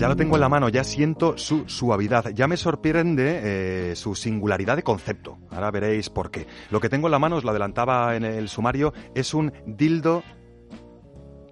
Ya lo tengo en la mano, ya siento su suavidad, ya me sorprende eh, su singularidad de concepto. Ahora veréis por qué. Lo que tengo en la mano, os lo adelantaba en el sumario, es un dildo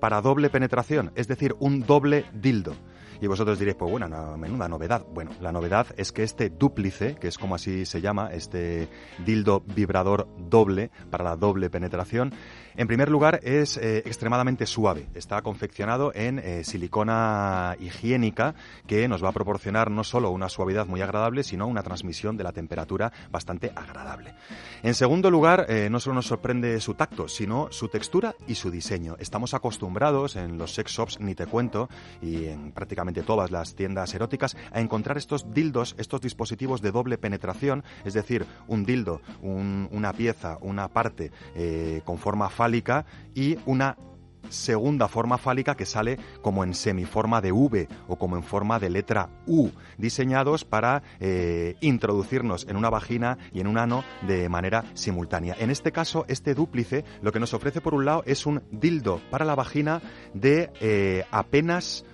para doble penetración, es decir, un doble dildo. Y vosotros diréis, pues bueno, una menuda novedad. Bueno, la novedad es que este dúplice, que es como así se llama, este dildo vibrador doble para la doble penetración, en primer lugar es eh, extremadamente suave. Está confeccionado en eh, silicona higiénica que nos va a proporcionar no solo una suavidad muy agradable, sino una transmisión de la temperatura bastante agradable. En segundo lugar, eh, no solo nos sorprende su tacto, sino su textura y su diseño. Estamos acostumbrados en los sex shops, ni te cuento, y en prácticamente todas las tiendas eróticas a encontrar estos dildos, estos dispositivos de doble penetración, es decir, un dildo, una pieza, una parte eh, con forma fálica y una segunda forma fálica que sale como en semiforma de V o como en forma de letra U, diseñados para eh, introducirnos en una vagina y en un ano de manera simultánea. En este caso, este dúplice lo que nos ofrece por un lado es un dildo para la vagina de eh, apenas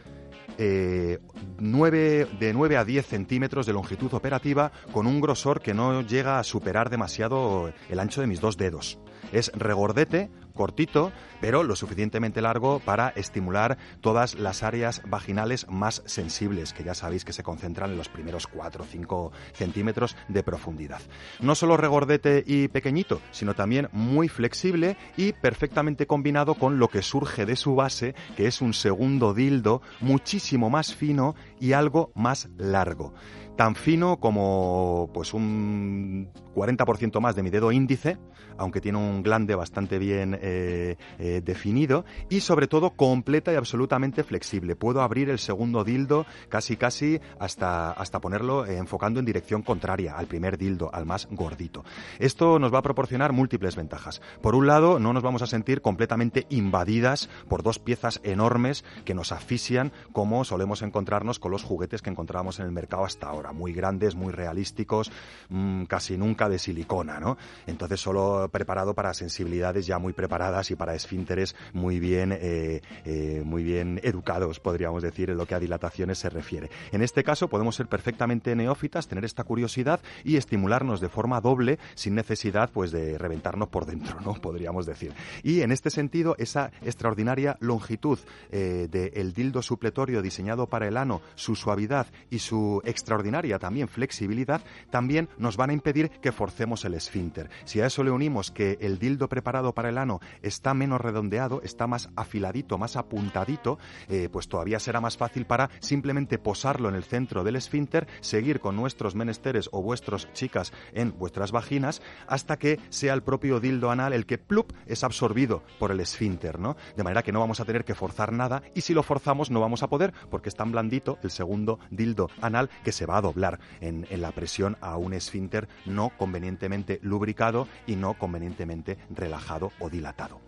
eh, de 9 a 10 centímetros de longitud operativa con un grosor que no llega a superar demasiado el ancho de mis dos dedos. Es regordete, cortito, pero lo suficientemente largo para estimular todas las áreas vaginales más sensibles, que ya sabéis que se concentran en los primeros 4 o 5 centímetros de profundidad. No solo regordete y pequeñito, sino también muy flexible y perfectamente combinado con lo que surge de su base, que es un segundo dildo muchísimo más fino y algo más largo tan fino como pues un 40% más de mi dedo índice, aunque tiene un glande bastante bien eh, eh, definido y sobre todo completa y absolutamente flexible. Puedo abrir el segundo dildo casi casi hasta, hasta ponerlo eh, enfocando en dirección contraria al primer dildo, al más gordito. Esto nos va a proporcionar múltiples ventajas. Por un lado, no nos vamos a sentir completamente invadidas por dos piezas enormes que nos asfixian como solemos encontrarnos con los juguetes que encontrábamos en el mercado hasta ahora muy grandes, muy realísticos, mm, casi nunca de silicona, ¿no? Entonces solo preparado para sensibilidades ya muy preparadas y para esfínteres muy bien, eh, eh, muy bien educados, podríamos decir, en lo que a dilataciones se refiere. En este caso podemos ser perfectamente neófitas, tener esta curiosidad y estimularnos de forma doble sin necesidad pues de reventarnos por dentro, ¿no? Podríamos decir. Y en este sentido, esa extraordinaria longitud eh, del dildo supletorio diseñado para el ano, su suavidad y su extraordinaria también flexibilidad, también nos van a impedir que forcemos el esfínter. Si a eso le unimos que el dildo preparado para el ano está menos redondeado, está más afiladito, más apuntadito, eh, pues todavía será más fácil para simplemente posarlo en el centro del esfínter, seguir con nuestros menesteres o vuestros chicas en vuestras vaginas, hasta que sea el propio dildo anal el que plup es absorbido por el esfínter, ¿no? De manera que no vamos a tener que forzar nada y si lo forzamos no vamos a poder porque es tan blandito el segundo dildo anal que se va a doblar en, la presión a un esfínter no convenientemente lubricado y no convenientemente relajado o dilatado.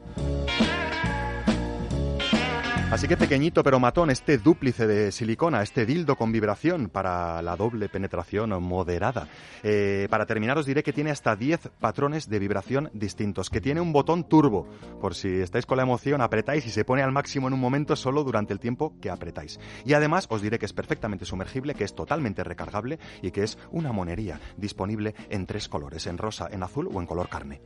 Así que pequeñito pero matón, este dúplice de silicona, este dildo con vibración para la doble penetración moderada. Eh, para terminar os diré que tiene hasta 10 patrones de vibración distintos, que tiene un botón turbo, por si estáis con la emoción, apretáis y se pone al máximo en un momento solo durante el tiempo que apretáis. Y además os diré que es perfectamente sumergible, que es totalmente recargable y que es una monería disponible en tres colores, en rosa, en azul o en color carne.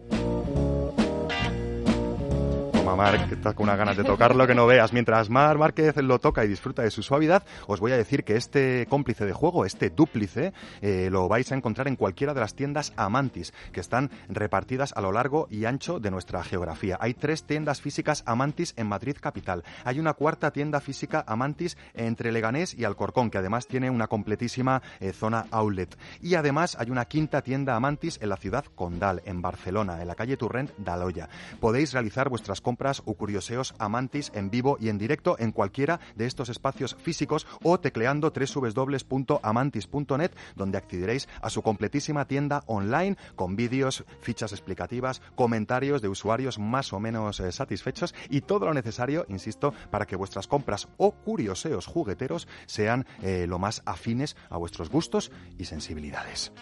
Mar, que está con unas ganas de tocarlo que no veas. Mientras Mar Márquez lo toca y disfruta de su suavidad, os voy a decir que este cómplice de juego, este dúplice, eh, lo vais a encontrar en cualquiera de las tiendas Amantis, que están repartidas a lo largo y ancho de nuestra geografía. Hay tres tiendas físicas Amantis en Madrid capital. Hay una cuarta tienda física Amantis entre Leganés y Alcorcón, que además tiene una completísima eh, zona outlet. Y además hay una quinta tienda Amantis en la ciudad Condal, en Barcelona, en la calle Turrent d'Aloya. Podéis realizar vuestras compras o curioseos amantis en vivo y en directo en cualquiera de estos espacios físicos o tecleando www.amantis.net donde accederéis a su completísima tienda online con vídeos, fichas explicativas, comentarios de usuarios más o menos eh, satisfechos y todo lo necesario, insisto, para que vuestras compras o curioseos jugueteros sean eh, lo más afines a vuestros gustos y sensibilidades.